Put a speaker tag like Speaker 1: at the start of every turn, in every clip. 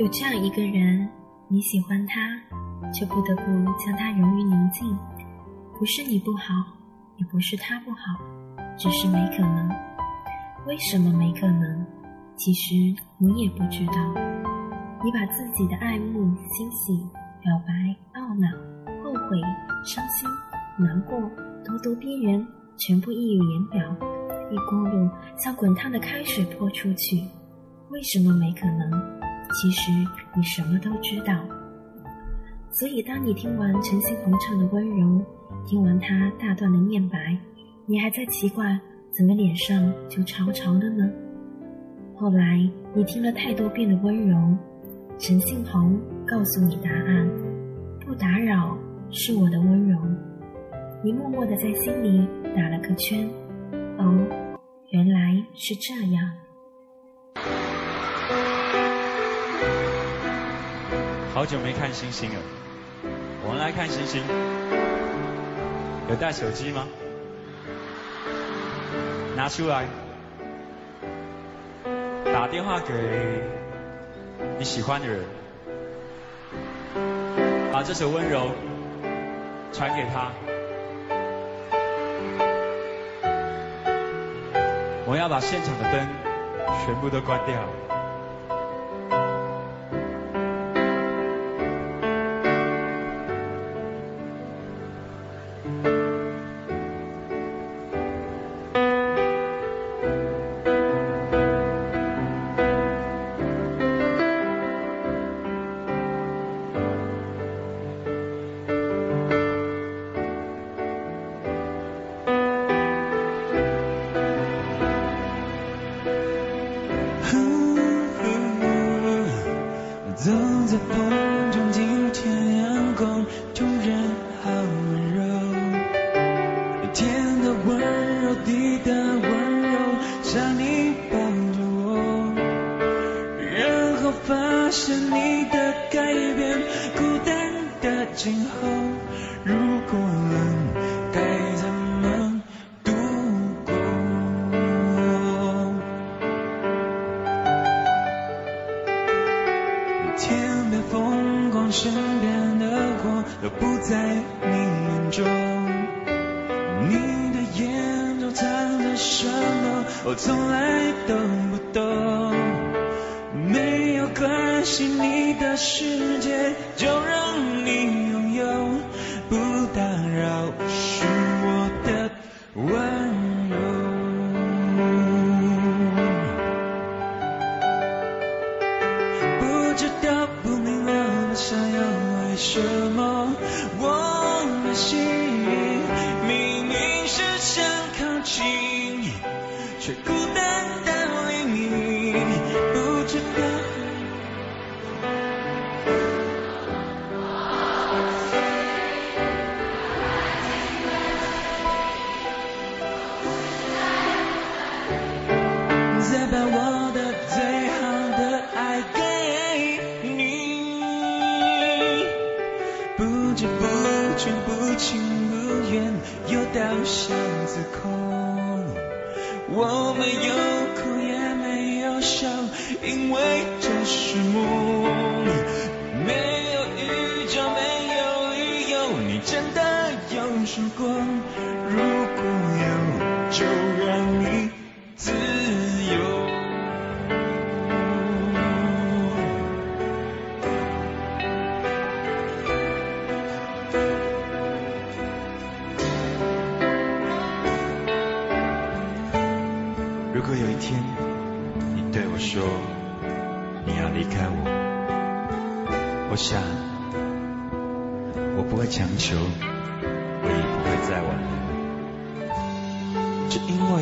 Speaker 1: 有这样一个人，你喜欢他，却不得不将他融于宁静。不是你不好，也不是他不好，只是没可能。为什么没可能？其实你也不知道。你把自己的爱慕、欣喜、表白、懊恼、后悔、伤心、难过、咄咄逼人，全部溢于言表，一锅露像滚烫的开水泼出去。为什么没可能？其实你什么都知道，所以当你听完陈星红唱的温柔，听完他大段的念白，你还在奇怪怎么脸上就潮潮的呢？后来你听了太多遍的温柔，陈信红告诉你答案：不打扰是我的温柔。你默默的在心里打了个圈，哦，原来是这样。
Speaker 2: 好久没看星星了，我们来看星星。有带手机吗？拿出来，打电话给你喜欢的人，把这首温柔传给他。我要把现场的灯全部都关掉。是。求，我也不会再挽留。只因为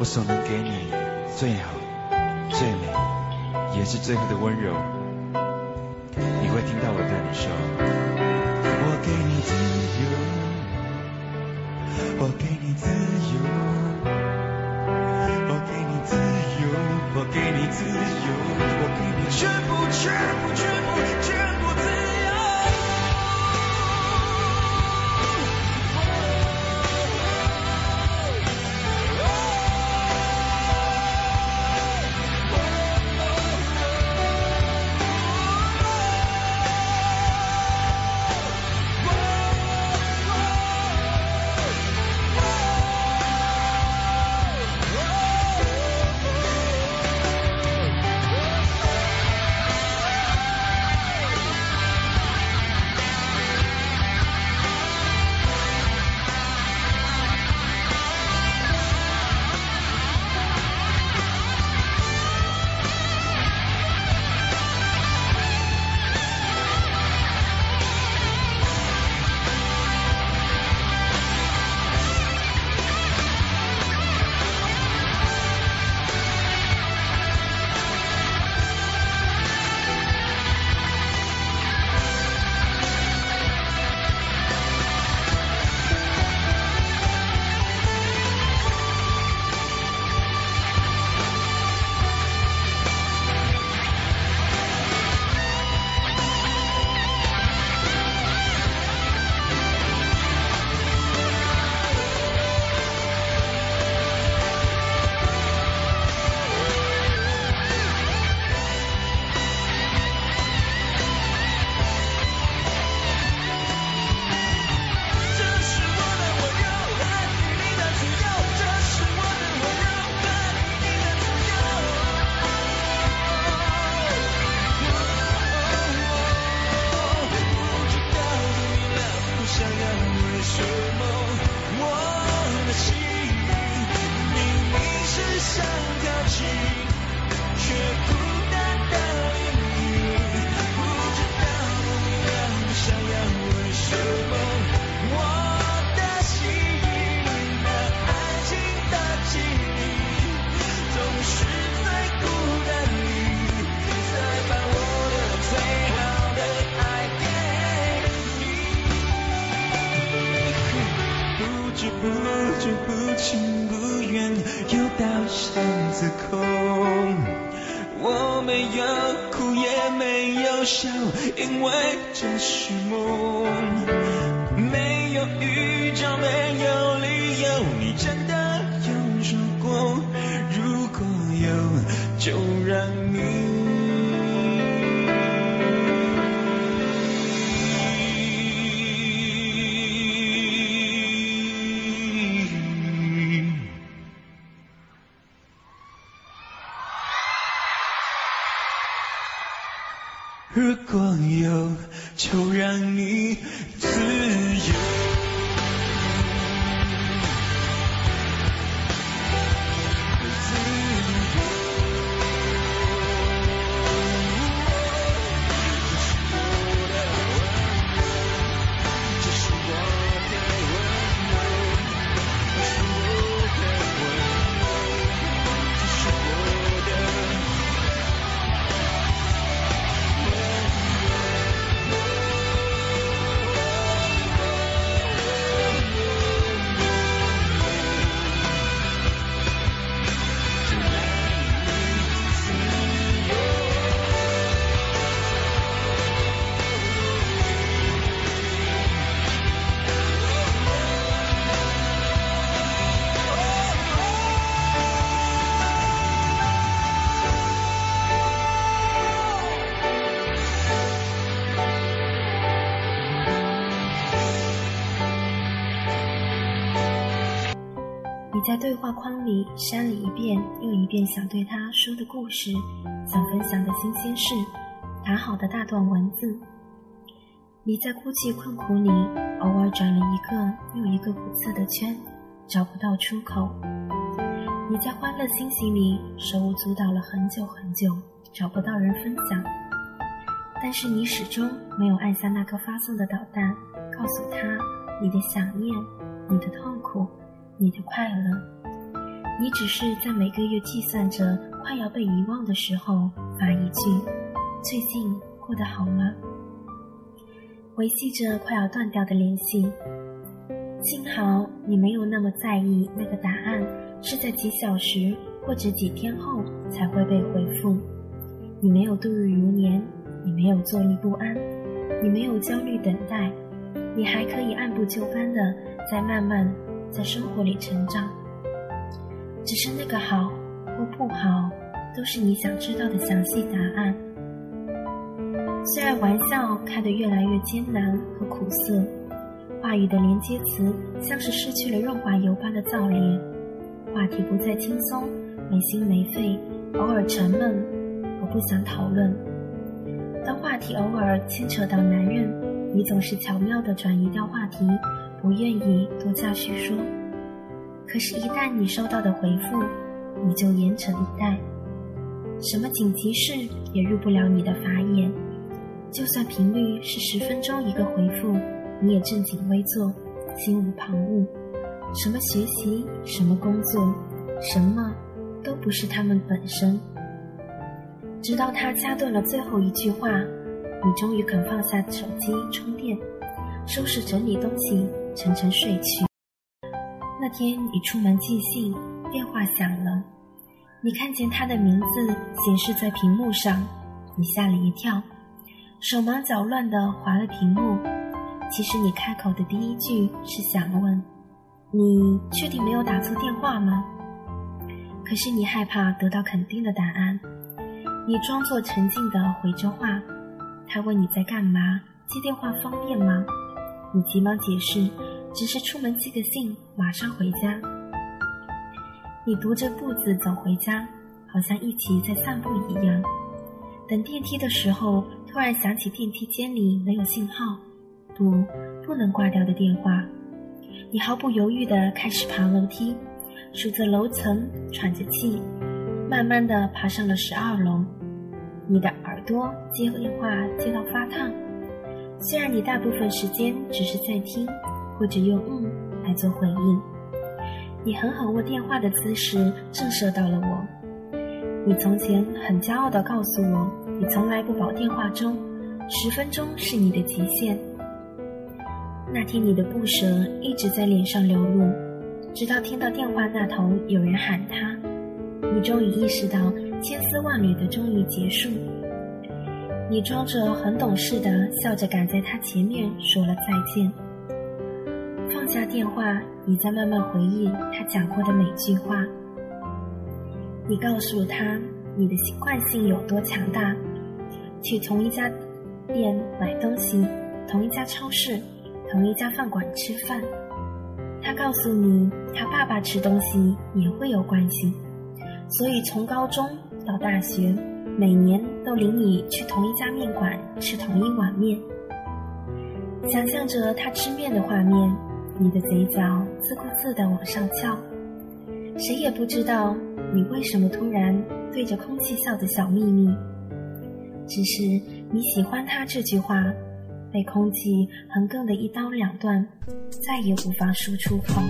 Speaker 2: 我所能给你最好、最美，也是最后的温柔。你会听到我对你说。不知不觉，不情不愿，又到巷子口。我没有哭，也没有笑，因为这是梦。没有预兆，没有理由，你真的有说过，如果有，就让你。就让你
Speaker 1: 在对话框里删了一遍又一遍想对他说的故事，想分享的新鲜事，打好的大段文字。你在孤寂困苦里，偶尔转了一个又一个苦涩的圈，找不到出口。你在欢乐欣喜里手舞足蹈了很久很久，找不到人分享。但是你始终没有按下那颗发送的导弹，告诉他你的想念、你的痛苦、你的快乐。你只是在每个月计算着快要被遗忘的时候发一句：“最近过得好吗？”维系着快要断掉的联系。幸好你没有那么在意那个答案是在几小时或者几天后才会被回复，你没有度日如年，你没有坐立不安，你没有焦虑等待，你还可以按部就班的在慢慢在生活里成长。只是那个好或不好，都是你想知道的详细答案。虽然玩笑开得越来越艰难和苦涩，话语的连接词像是失去了润滑油般的燥烈，话题不再轻松，没心没肺，偶尔沉闷，我不想讨论。当话题偶尔牵扯到男人，你总是巧妙地转移掉话题，不愿意多加叙说。可是，一旦你收到的回复，你就严阵以待，什么紧急事也入不了你的法眼。就算频率是十分钟一个回复，你也正襟危坐，心无旁骛。什么学习，什么工作，什么都不是他们本身。直到他掐断了最后一句话，你终于肯放下手机充电，收拾整理东西，沉沉睡去。那天你出门寄信，电话响了，你看见他的名字显示在屏幕上，你吓了一跳。手忙脚乱地划了屏幕，其实你开口的第一句是想问：“你确定没有打错电话吗？”可是你害怕得到肯定的答案，你装作沉静地回着话。他问你在干嘛，接电话方便吗？你急忙解释，只是出门寄个信，马上回家。你踱着步子走回家，好像一起在散步一样。等电梯的时候。突然想起电梯间里没有信号，不，不能挂掉的电话。你毫不犹豫地开始爬楼梯，数着楼层，喘着气，慢慢地爬上了十二楼。你的耳朵接电话接到发烫，虽然你大部分时间只是在听，或者用“嗯”来做回应。你狠狠握电话的姿势震慑到了我。你从前很骄傲地告诉我，你从来不保电话钟，十分钟是你的极限。那天你的不舍一直在脸上流露，直到听到电话那头有人喊他，你终于意识到千丝万缕的终于结束。你装着很懂事的笑着赶在他前面说了再见。放下电话，你在慢慢回忆他讲过的每句话。你告诉他你的惯性有多强大，去同一家店买东西，同一家超市，同一家饭馆吃饭。他告诉你，他爸爸吃东西也会有关系，所以从高中到大学，每年都领你去同一家面馆吃同一碗面。想象着他吃面的画面。你的嘴角自顾自地往上翘，谁也不知道你为什么突然对着空气笑的小秘密。只是你喜欢他这句话，被空气横亘的一刀两断，再也无法说出口。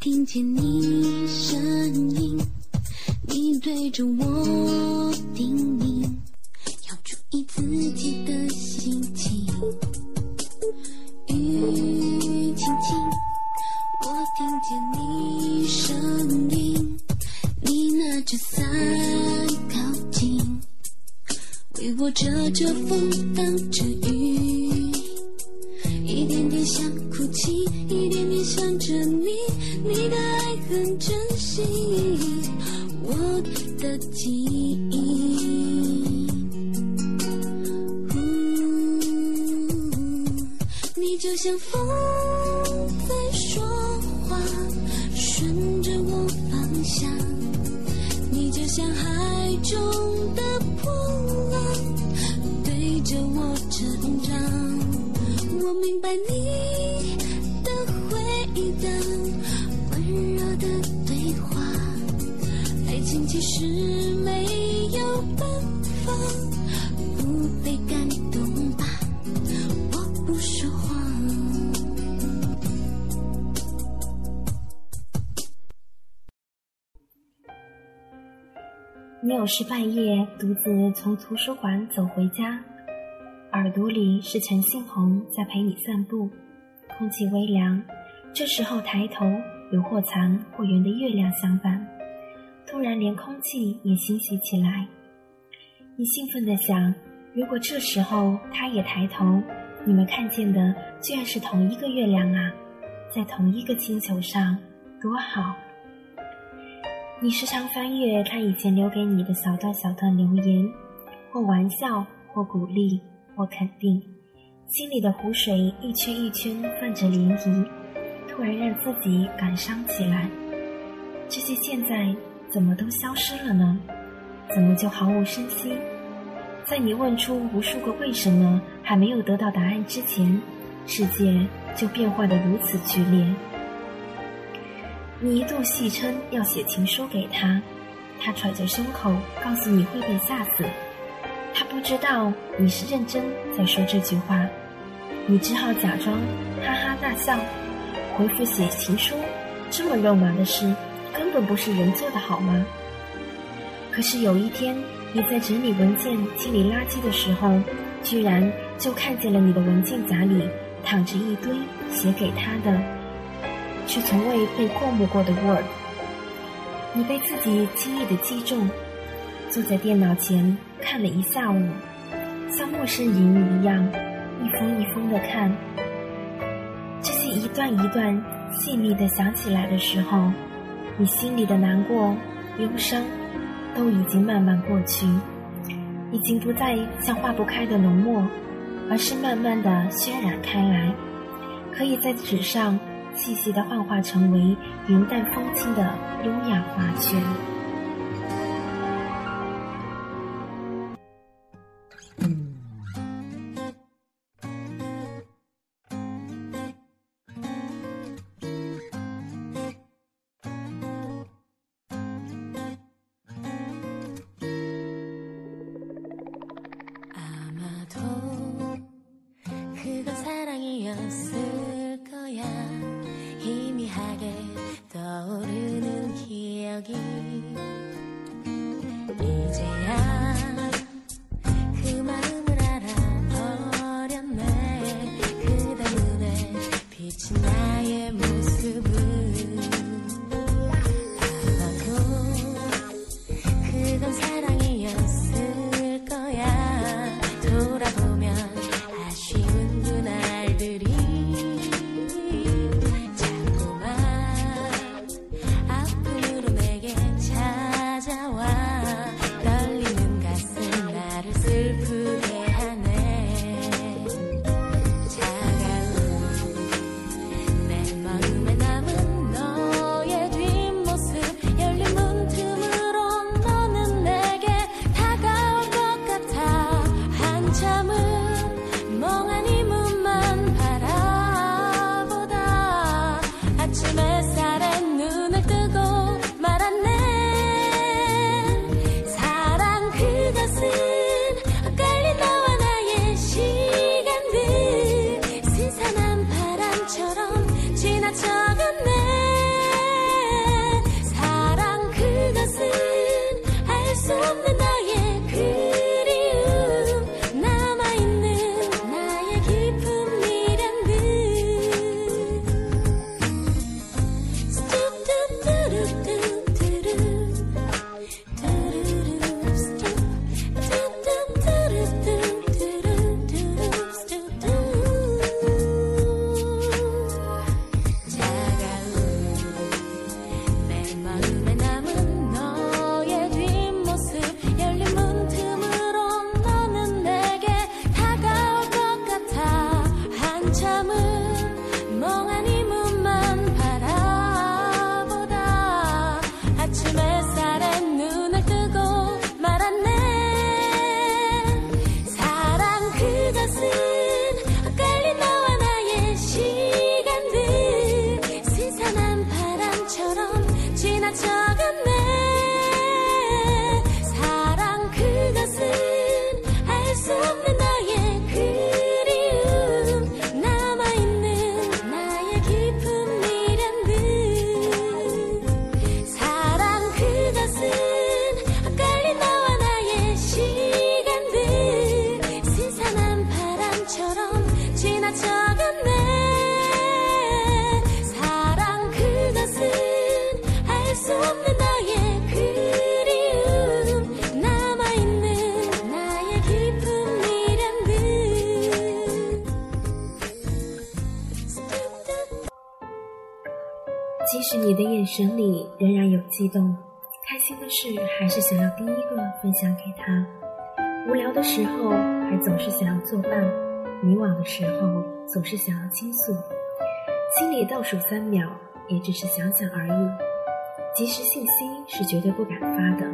Speaker 3: 听见你声音。你对着我叮咛，要注意自己的心情。雨轻轻，我听见你声音。你拿着伞靠近，为我遮着风，实没有办法不被感动吧，我不说谎。
Speaker 1: 你有时半夜独自从图书馆走回家，耳朵里是陈信宏在陪你散步，空气微凉。这时候抬头，有或残或圆的月亮相伴。突然，连空气也欣喜起来。你兴奋地想：如果这时候他也抬头，你们看见的居然是同一个月亮啊，在同一个星球上，多好！你时常翻阅他以前留给你的小段小段留言，或玩笑，或鼓励，或肯定，心里的湖水一圈一圈泛着涟漪，突然让自己感伤起来。这些现在。怎么都消失了呢？怎么就毫无声息？在你问出无数个为什么还没有得到答案之前，世界就变化的如此剧烈。你一度戏称要写情书给他，他揣着胸口告诉你会被吓死。他不知道你是认真在说这句话，你只好假装哈哈大笑，回复写情书这么肉麻的事。根本不是人做的好吗？可是有一天，你在整理文件、清理垃圾的时候，居然就看见了你的文件夹里躺着一堆写给他的，却从未被过目过的 Word。你被自己轻易的击中，坐在电脑前看了一下午，像陌生人一样，一封一封的看。这些一段一段细密的想起来的时候。你心里的难过、忧伤，都已经慢慢过去，已经不再像化不开的浓墨，而是慢慢的渲染开来，可以在纸上细细的幻化成为云淡风轻的优雅画卷。
Speaker 4: say 是你的眼神里仍然有激动，开心的事还是想要第一个分享给他；无聊的时候还总是想要作伴，迷惘的时候总是想要倾诉。心里倒数三秒，也只是想想而已。即时信息是绝对不敢发的，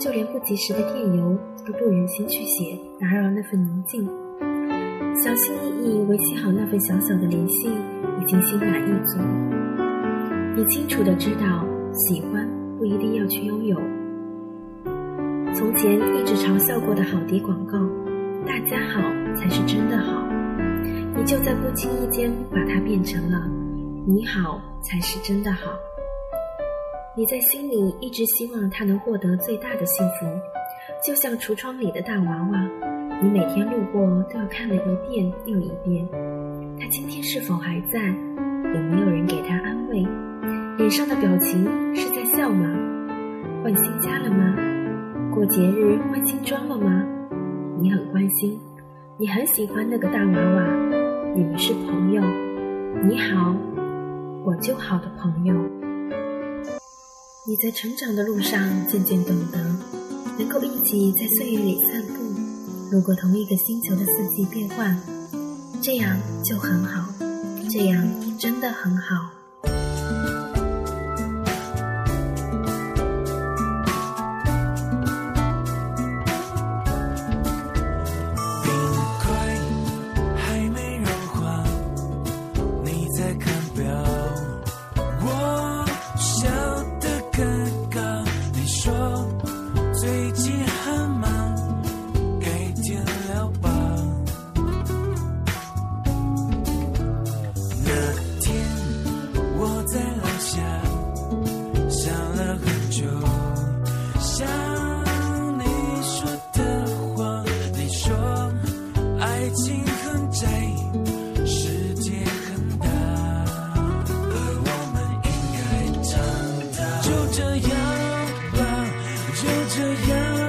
Speaker 4: 就连不及时的电邮都不忍心去写，打扰那份宁静。小心翼翼维系好那份小小的联系，已经心满意足。你清楚的知道，喜欢不一定要去拥有。从前一直嘲笑过的好迪广告，大家好才是真的好，你就在不经意间把它变成了你好才是真的好。你在心里一直希望他能获得最大的幸福，就像橱窗里的大娃娃，你每天路过都要看了一遍又一遍。他今天是否还在？有没有人给他安慰？脸上的表情是在笑吗？换新家了吗？过节日换新装了吗？你很关心，你很喜欢那个大娃娃，你们是朋友。你好，我就好的朋友。你在成长的路上渐渐懂得，能够一起在岁月里散步，路过同一个星球的四季变换，这样就很好，这样真的很好。
Speaker 5: 这样吧
Speaker 2: 就这样。